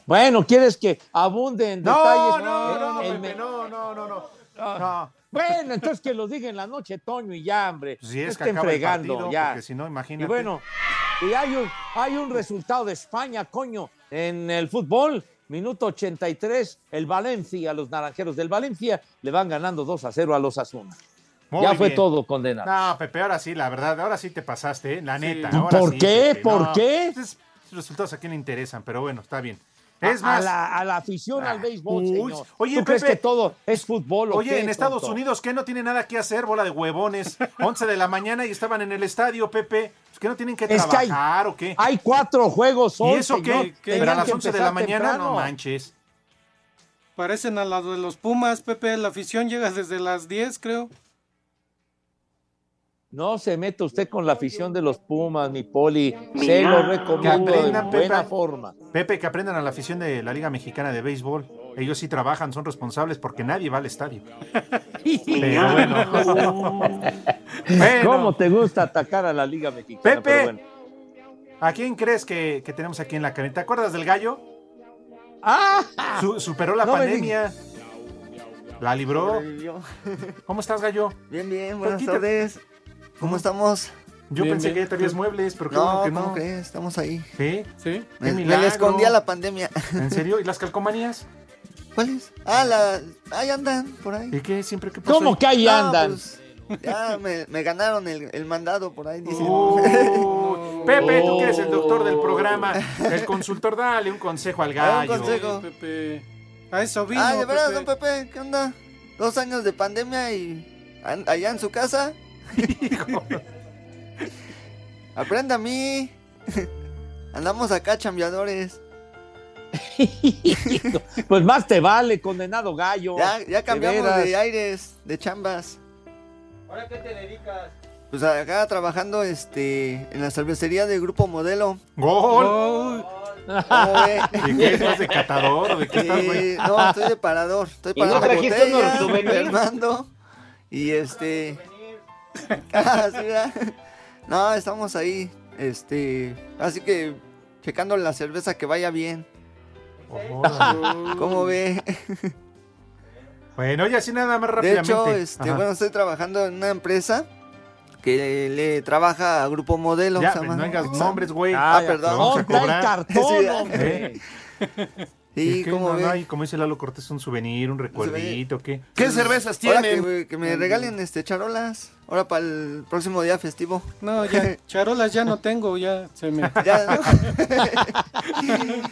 Bueno, ¿quieres que abunde en No, detalles? no, no, no, El Pepe, me- no, no, no, no. Ah. No. Bueno, entonces que lo diga en la noche, Toño, y ya, hombre. Si es No que estén fregando, partido, ya. porque si no, imagínate. Y bueno, y hay un, hay un resultado de España, coño, en el fútbol. Minuto 83, el Valencia, los naranjeros del Valencia le van ganando 2 a 0 a los Asuna. Muy ya fue todo condenado. No, Pepe, ahora sí, la verdad, ahora sí te pasaste, ¿eh? la neta. ¿Por ahora sí, qué? Pepe, ¿Por no. qué? Pues, Los resultados a quién le interesan, pero bueno, está bien. Es a- más- a, la, a la afición al béisbol, Uy, señor. oye, ¿Tú crees Pepe. que todo es fútbol? o Oye, qué, en Estados tonto? Unidos, ¿qué no tiene nada que hacer? Bola de huevones. [LAUGHS] 11 de la mañana y estaban en el estadio, Pepe. ¿Es que no tienen que Es que hay- trabajar o qué? Hay cuatro juegos hoy, ¿Y eso señor. qué? Pero a las que 11 de la mañana, temprano. no manches. Parecen al lado de los Pumas, Pepe. La afición llega desde las 10, creo. No se meta usted con la afición de los Pumas, mi poli. Se lo recomiendo de aprendan, buena Pepe. forma. Pepe, que aprendan a la afición de la Liga Mexicana de Béisbol. Ellos sí trabajan, son responsables porque nadie va al estadio. [LAUGHS] Pero bueno. [LAUGHS] Bueno. ¿Cómo te gusta atacar a la Liga Mexicana? Pepe. Bueno. ¿A quién crees que, que tenemos aquí en la cabina? ¿Te acuerdas del gallo? ¡Ah! Su- superó la No pandemia. La libró. ¿Cómo estás, gallo? Bien, bien, buenas Poquito. tardes. ¿Cómo estamos? Yo Bien, pensé bien. que ya tenías muebles, pero qué no, bueno que ¿cómo no. crees? Estamos ahí. ¿Sí? Sí. Me, Qué me milagro. le escondía la pandemia. [LAUGHS] ¿En serio? ¿Y las calcomanías? ¿Cuáles? Ah, la... ahí andan, por ahí. ¿Y qué? ¿Siempre qué pasó? ¿Cómo que ahí No, andan? pues, ya me, me ganaron el, el mandado por ahí, dicen. Uh, [LAUGHS] Pepe, tú que eres el doctor Oh. del programa, el consultor, dale un consejo al Ah, un gallo. consejo. Pepe. A eso vino. Ah, de Pepe. don Pepe, ¿qué onda? Dos años de pandemia y allá en su casa. Aprenda a mí. Andamos acá chambeadores. Pues más te vale, condenado gallo. Ya, ya cambiamos de, aires, de chambas. ¿Ahora qué te dedicas? Pues acá trabajando este en la cervecería de Grupo Modelo. ¡Gol! ¿De qué estás de catador o de qué estás, güey? Sí, no, estoy de parador. Estoy ¿Y no parando trajiste unos botellas? Fernando. Y este. [LAUGHS] Ah. No, estamos ahí. Este. Así que checando la cerveza que vaya bien. [LAUGHS] ¿Cómo ve? Bueno, y así nada más De rápidamente. hecho, este, bueno, estoy trabajando en una empresa que le, le trabaja a Grupo Modelo. Ya, no hagas nombres, güey. Ah, Ya, perdón. lo vamos a Ponte el cobrar. cartón, Sí, hombre. [LAUGHS] Sí, ¿Y qué? ¿cómo no, como dice Lalo Cortés, un souvenir, un recuerdito, ¿qué? ¿Qué cervezas Ahora tienen? que, que me regalen este charolas. Ahora para el próximo día festivo. No, ya, [LAUGHS] charolas ya no tengo, ya se me... [LAUGHS] Ya, ¿no?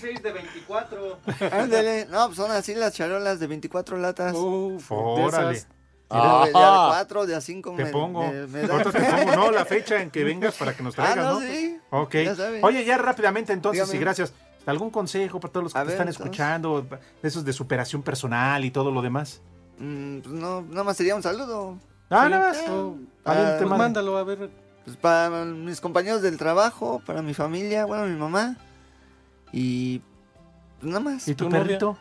6 de 24. Ándale. No, pues son así las charolas de 24 latas. Uf, Órale. Mira, de, de a 4, de a 5 Te me, pongo. me- me da. Ahorita te pongo, no, la fecha en que [LAUGHS] vengas para que nos Ah, traigas, no, ¿no? sí. Ok. Ya. Oye, ya rápidamente entonces, Dígame. y gracias. ¿Algún consejo para todos los que ver, están entonces. escuchando? Esos de superación personal y todo lo demás. Mm, pues no, nada más sería un saludo. Ah, Sí. nada más. Oh, A ver, te pues mando. mándalo, a ver. Pues para mis compañeros del trabajo, para mi familia, bueno, mi mamá. Y pues nada más. ¿Y tu ¿Tu novia? perrito?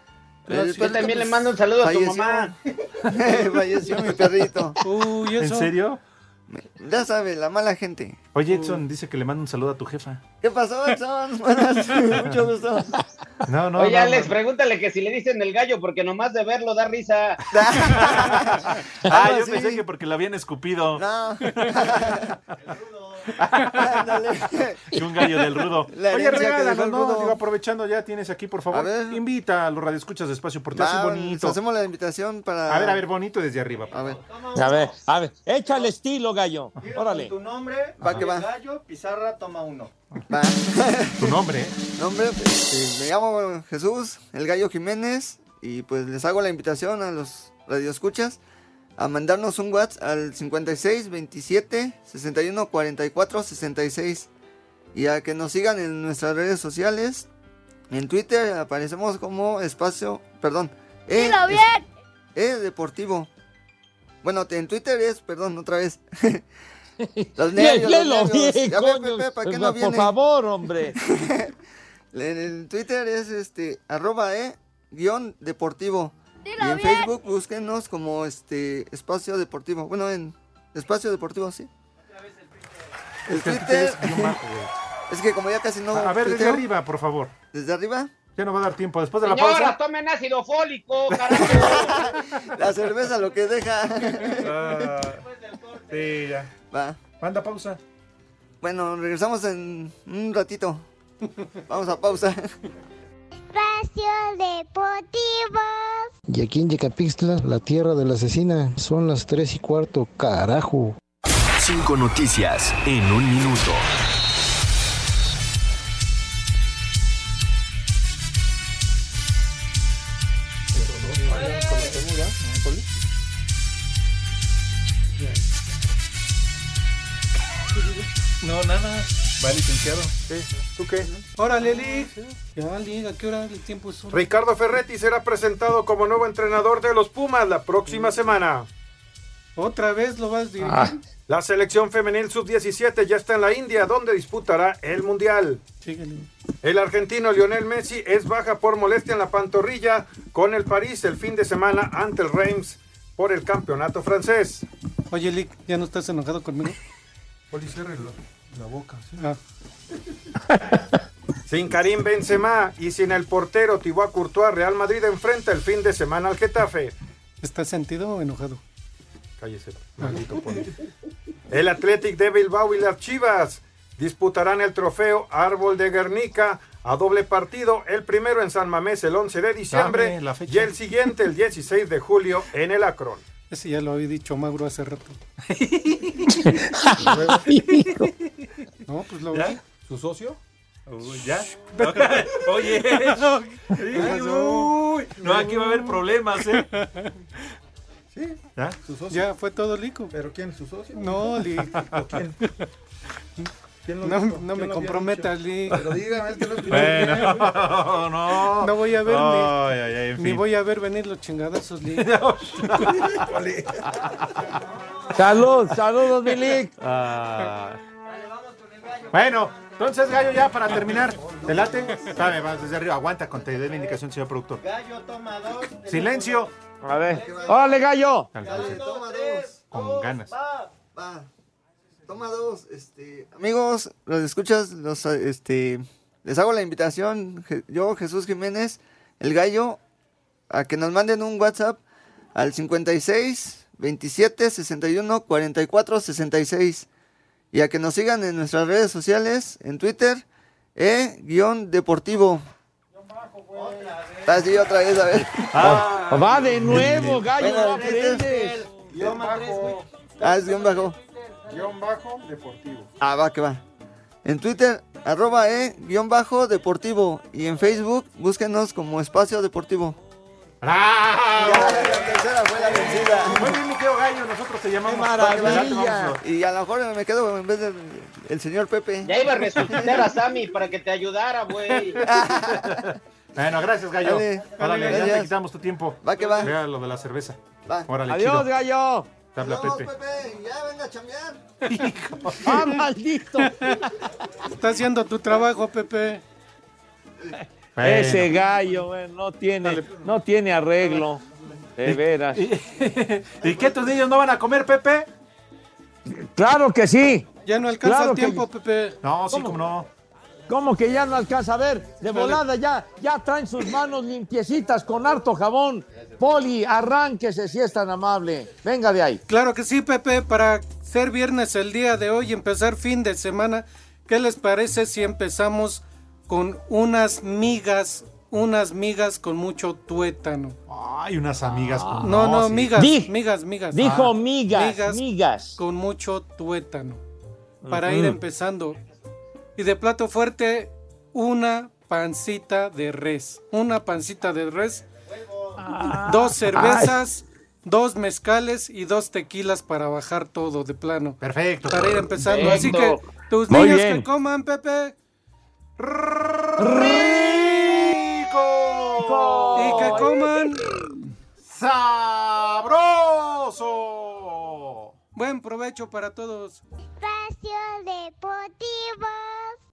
El Yo perrito, también le pues, mando un saludo a tu mamá. [LAUGHS] [LAUGHS] Falleció mi perrito. Uy, ¿En eso. serio? Ya sabe, la mala gente. Oye, Edson dice que le manda un saludo a tu jefa. ¿Qué pasó, Edson? [LAUGHS] Buenas, mucho gusto. No, no, Oye, no, Alex, no. pregúntale que si le dicen el gallo, porque nomás de verlo da risa. [LAUGHS] Ah, yo pensé que porque lo habían escupido. No. [LAUGHS] Ándale. Y un gallo del rudo. [LAUGHS] Oye, regálanos, ¿no? rudo. Digo, aprovechando, ya tienes aquí, por favor. A ver. Invita a los radioescuchas de Espacio así Va, bonito. Hacemos la invitación para. A ver, a ver, bonito desde arriba. A ver, A ver, a ver, échale estilo, gallo. Órale. Tu nombre, Va que va. gallo, pizarra, toma uno. va. [LAUGHS] Tu nombre, ¿eh? Nombre, pues, me llamo Jesús, el gallo Jiménez. Y pues les hago la invitación a los radioescuchas a mandarnos un WhatsApp al 56 27 61 44 66. Y a que nos sigan en nuestras redes sociales. En Twitter aparecemos como espacio, perdón, E, Dilo bien. E Deportivo. Bueno, en Twitter es, perdón, otra vez. [LAUGHS] los nervios, los nervios. bien, Ya ve, coño. Pepe, ¿para qué Por no viene? favor, hombre. [LAUGHS] En el Twitter es este arroba e guion deportivo. Dilo y en bien. Facebook búsquenos como este espacio deportivo. Bueno, en espacio deportivo, sí. El Es que Twitter es bien bajo, güey. [LAUGHS] es que como ya casi no. A ver, desde arriba, por favor. Desde arriba. Ya no va a dar tiempo. Después de la Señora, pausa. tomen ácido fólico, carajo. [LAUGHS] La cerveza lo que deja. Ah, sí, ya. Va. Manda pausa. Bueno, regresamos en un ratito. Vamos a pausa. Espacio Deportivo. Y aquí en Yecapixtla, la tierra de la asesina, son las 3 y cuarto, carajo. Cinco noticias en un minuto. No, nada. Va licenciado. Sí. ¿Tú qué? Órale, Lig. Ya, Lig, ¿a qué hora el tiempo es? Ricardo Ferretti será presentado como nuevo entrenador de los Pumas la próxima semana. ¿Otra vez lo vas a dirigir? Ah. La selección femenil sub-17 ya está en la India, donde disputará el Mundial. Síguele. El argentino Lionel Messi es baja por molestia en la pantorrilla con el París el fin de semana ante el Reims por el campeonato francés. Oye, Lig, ¿ya no estás enojado conmigo? Poli, ciérrelo la boca. Ah. [LAUGHS] Sin Karim Benzema y sin el portero Thibaut Courtois, Real Madrid enfrenta el fin de semana al Getafe. ¿Estás sentido o enojado? Cállese, maldito. El Athletic de Bilbao y las Chivas disputarán el trofeo Árbol de Guernica a doble partido, el primero en San Mamés el 11 de diciembre Dame la fecha. y el siguiente el 16 de julio en el Acron. Ese ya lo había dicho Mauro hace rato. [LAUGHS] [LAUGHS] no, pues lo ¿Ya? ¿Su socio? Uy, ¿Ya? Oye, [LAUGHS] Uy, no, aquí va a haber problemas, ¿eh? Sí. ¿Ya? ¿Su socio? Ya fue todo lico. ¿Pero quién es su socio? No, Lig. ¿O quién? [LAUGHS] ¿Quién lo No, dijo? no ¿Quién me comprometas? Lig. Pero dígame, él te lo escuchó. Bueno, [LAUGHS] no. No voy a ver ni, Ay, ay, ay, en ni fin. voy a ver venir los chingadazos, Lig. Salud, saludos, Milik. Ah. Bueno, entonces, Gallo, ya para terminar. ¿Te late? Dame, vas desde arriba. Aguanta con te dé la indicación, señor productor. Gallo toma dos. Silencio. A ver. ¡Órale, gallo! Dale, toma dos. Con ganas. Va, va. Toma dos. Este, amigos, los escuchas, los este les hago la invitación, Je- yo Jesús Jiménez, el gallo, a que nos manden un WhatsApp al 56 27 61 44 66 y a que nos sigan en nuestras redes sociales, en Twitter, e guion deportivo. Así otra vez, a ver. Ah, va de nuevo, gallo, Bueno, no aprendes. Guión bajo. Ah, es guion bajo. Guión bajo deportivo. Ah, va, que va. En Twitter, arroba e, guion bajo deportivo. Y en Facebook, búsquenos como espacio deportivo. ¡Bravo! Ya, la tercera fue la vencida. Muy bien, mi querido Gallo, nosotros te llamamos. Maravilla. Y a lo mejor me quedo en vez del el señor Pepe. Ya iba a resucitar a Sammy para que te ayudara, güey. [LAUGHS] Bueno, gracias, Gallo. Dale, Órale, dale, ya te quitamos tu tiempo. Va que va. Vea lo de la cerveza. Va. Órale, Adiós, chido. gallo. Te habla Adiós, Pepe. Pepe. Ya venga a chambear. [LAUGHS] ¡Ah, maldito! [LAUGHS] Está haciendo tu trabajo, Pepe. Ese gallo, güey, no tiene, no tiene arreglo. De veras. ¿Y qué tus niños no van a comer, Pepe? Claro que sí. Ya no alcanza Claro el que- tiempo, Pepe. No, sí, ¿Cómo? como no. ¿Cómo que ya no alcanza a ver? De volada ya, ya traen sus manos limpiecitas con harto jabón. Poli, arránquese si es tan amable. Venga de ahí. Claro que sí, Pepe, para ser viernes el día de hoy y empezar fin de semana, ¿qué les parece si empezamos con unas migas, unas migas con mucho tuétano? Ay, unas amigas. con- No, no, sí. migas, Di- migas, migas. Dijo Ah. migas, migas. con mucho tuétano. Para ir empezando. Y de plato fuerte, una pancita de res. Una pancita de res. Dos cervezas, dos mezcales y dos tequilas para bajar todo de plano. Perfecto. Para ir empezando. Así que tus Muy niños bien. que coman, Pepe. ¡Rico! Y que coman. ¡Sabroso! Buen provecho para todos. Espacio Deportivo.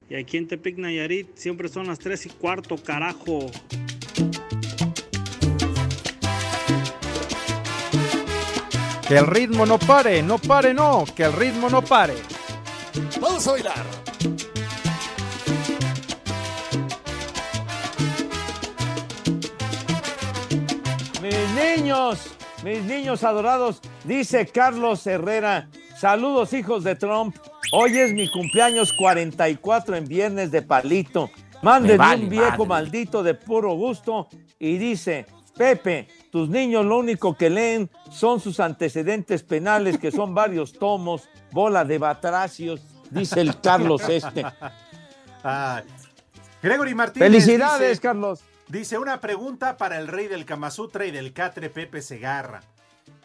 Y aquí en Tepic Nayarit siempre son las 3 y cuarto, carajo. Que el ritmo no pare, no pare, no, que el ritmo no pare. Vamos a bailar. Niños, mis niños adorados, dice Carlos Herrera. Saludos, hijos de Trump. Hoy es mi cumpleaños 44 en viernes de palito. Mándenme vale un viejo madre. maldito de puro gusto. Y dice, Pepe, tus niños lo único que leen son sus antecedentes penales, que son varios tomos, bola de batracios, dice el Carlos este. [LAUGHS] Ay. Gregory Martínez. Felicidades, dice- Carlos. Dice una pregunta para el rey del Kamasutra y del Catre Pepe Segarra.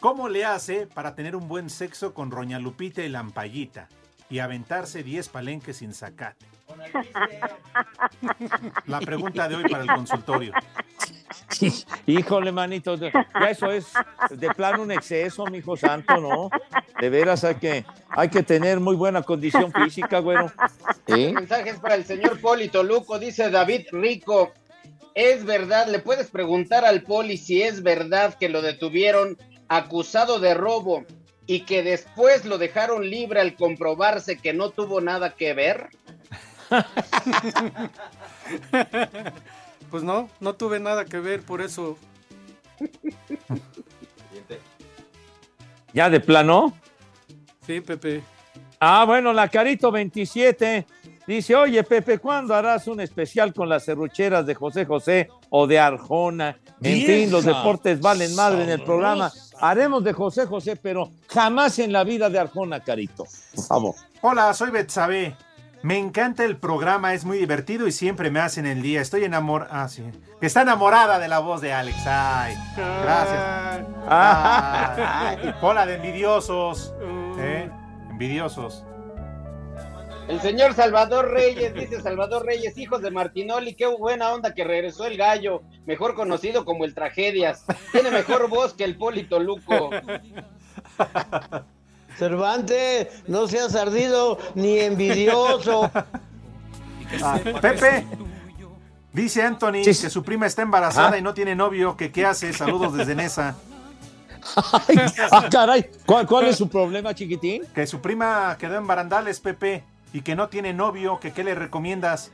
¿Cómo le hace para tener un buen sexo con Roña Lupita y Lampayita? y aventarse 10 palenques sin zacate? La pregunta de hoy para el consultorio. [LAUGHS] Híjole, manito, ya eso es de plano un exceso, mi hijo santo, ¿no? De veras hay que, hay que tener muy buena condición física, güero. ¿Sí? Mensajes para el señor Poli Toluco, dice David Rico. Es verdad, le puedes preguntar al Poli si es verdad que lo detuvieron acusado de robo y que después lo dejaron libre al comprobarse que no tuvo nada que ver. [LAUGHS] Pues no, no tuve nada que ver, por eso. ¿Ya de plano? Sí, Pepe. Ah, bueno, la Carito 27 dice, oye, Pepe, ¿cuándo harás un especial con las serrucheras de José José o de Arjona? En fin, los deportes valen madre en el programa. Haremos de José José, pero jamás en la vida de Arjona, Carito. Por favor. Hola, soy Betsabe. Me encanta el programa, es muy divertido y siempre me hacen el día. Estoy enamorada. Ah, sí. Está enamorada de la voz de Alex. Ay, gracias. Ay, hola de envidiosos. [LAUGHS] ¿eh? Envidiosos. El señor Salvador Reyes, dice Salvador Reyes, hijos de Martinoli, qué buena onda que regresó el gallo, mejor conocido como el Tragedias. Tiene mejor voz que el Poli Toluco. [LAUGHS] Cervantes, no seas ardido ni envidioso. Ah, Pepe. Dice Anthony que su prima está embarazada Ajá. y no tiene novio. que qué hace? Saludos desde Nesa. Ay, ah, caray. ¿Cuál, cuál es su problema, chiquitín? Que su prima quedó en barandales, Pepe, y que no tiene novio. que qué le recomiendas?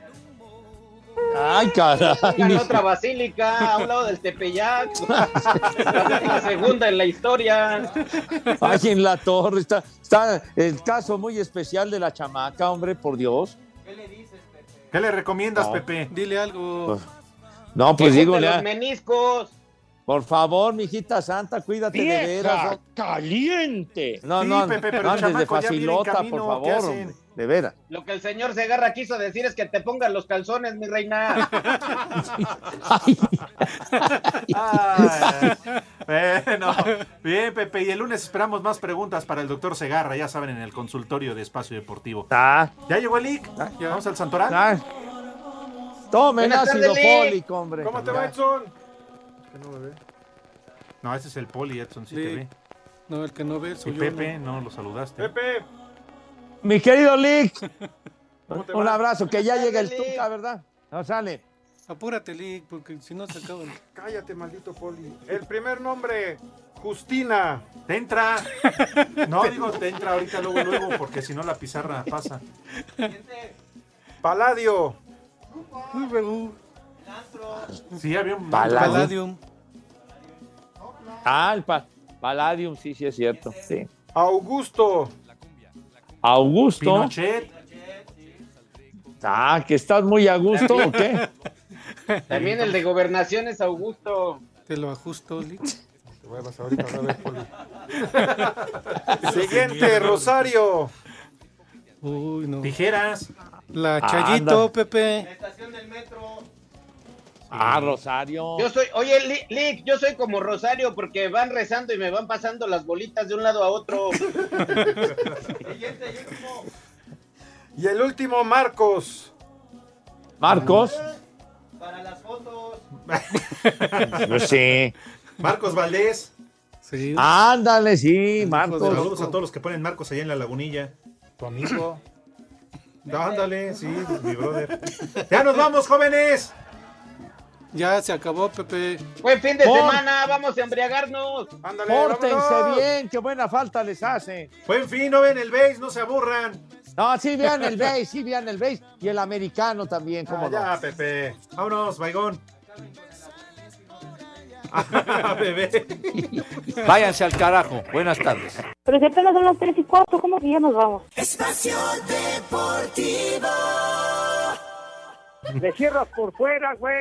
Ay, caray. En otra basílica, a un lado del Tepeyac. [LAUGHS] La, segunda en la historia. Ay, en la torre está, está el caso muy especial de la chamaca, hombre, por Dios. ¿Qué le recomiendas, No. Pepe? Dile algo. No, pues digo, los meniscos. Por favor, mijita santa, cuídate de ¡Vieja veras. caliente! No, Sí, no, Pepe, pero no andes de ya facilota, camino, por ¿qué favor, de veras. Lo que el señor Segarra quiso decir es que te pongan los calzones, mi reina. [LAUGHS] Ay, bueno, bien, Pepe. Y el lunes esperamos más preguntas para el doctor Segarra, ya saben, en el consultorio de Espacio Deportivo. Ah, ¿Ya llegó el IC? Vamos al Santoral. ah. Tomen Buenas ácido fólico, hombre. ¿Cómo te Ya. va, Edson? No, ese es el Poli, Edson, sí, Sí. te ve. No, el que no ve Y soy yo. Pepe, no lo saludaste. Pepe, Mi querido Lick, [LAUGHS] ¿cómo te un va? abrazo, que ya llega el. Tuca, ¿verdad? No sale. ¿no? Apúrate, Lick, porque si no se acaban. [LAUGHS] Cállate, maldito Poli. El primer nombre, Justina. Te entra. [LAUGHS] No, digo, te entra ahorita luego, luego, porque si no la pizarra pasa. Paladio. Sí, había un. Palladium. Ah, el pa- Palladium, sí, sí es cierto. Sí. Augusto. Augusto. Pinochet. Ah, que estás muy a gusto, ¿o qué? [LAUGHS] También el de gobernación es Augusto. Te lo ajusto, Lick. Te vuelvas ahorita a ver, Poli. [LAUGHS] Siguiente, Rosario. Uy, no. Tijeras. La Anda. Chayito, Pepe. Ah, Rosario. Yo soy, oye, Li- Lick, yo soy como Rosario porque van rezando y me van pasando las bolitas de un lado a otro. [LAUGHS] [LAUGHS] Y el último, Marcos. Marcos. Para las fotos. [LAUGHS] Pues sí. Marcos Valdés. Sí. Ándale, sí, Marcos. Saludos a todos los que ponen Marcos allá en la lagunilla. Tu amigo. Ándale, sí, mi brother. Ya nos vamos, jóvenes. Ya se acabó, Pepe. Buen fin de Por- semana, vamos a embriagarnos. Ándale, Pórtense vámonos. bien, qué buena falta les hace. Buen fin, no ven el base, no se aburran. No, sí, vean el base, sí, vean el base. Y el americano también, cómo Ah, no. ya, Pepe. Vámonos, Baigón. Ah, [LAUGHS] bebé. Váyanse al carajo. Buenas tardes. Pero si apenas son las 3 y 4, ¿cómo que ya nos vamos? Espacio Deportivo. Le cierras por fuera, güey.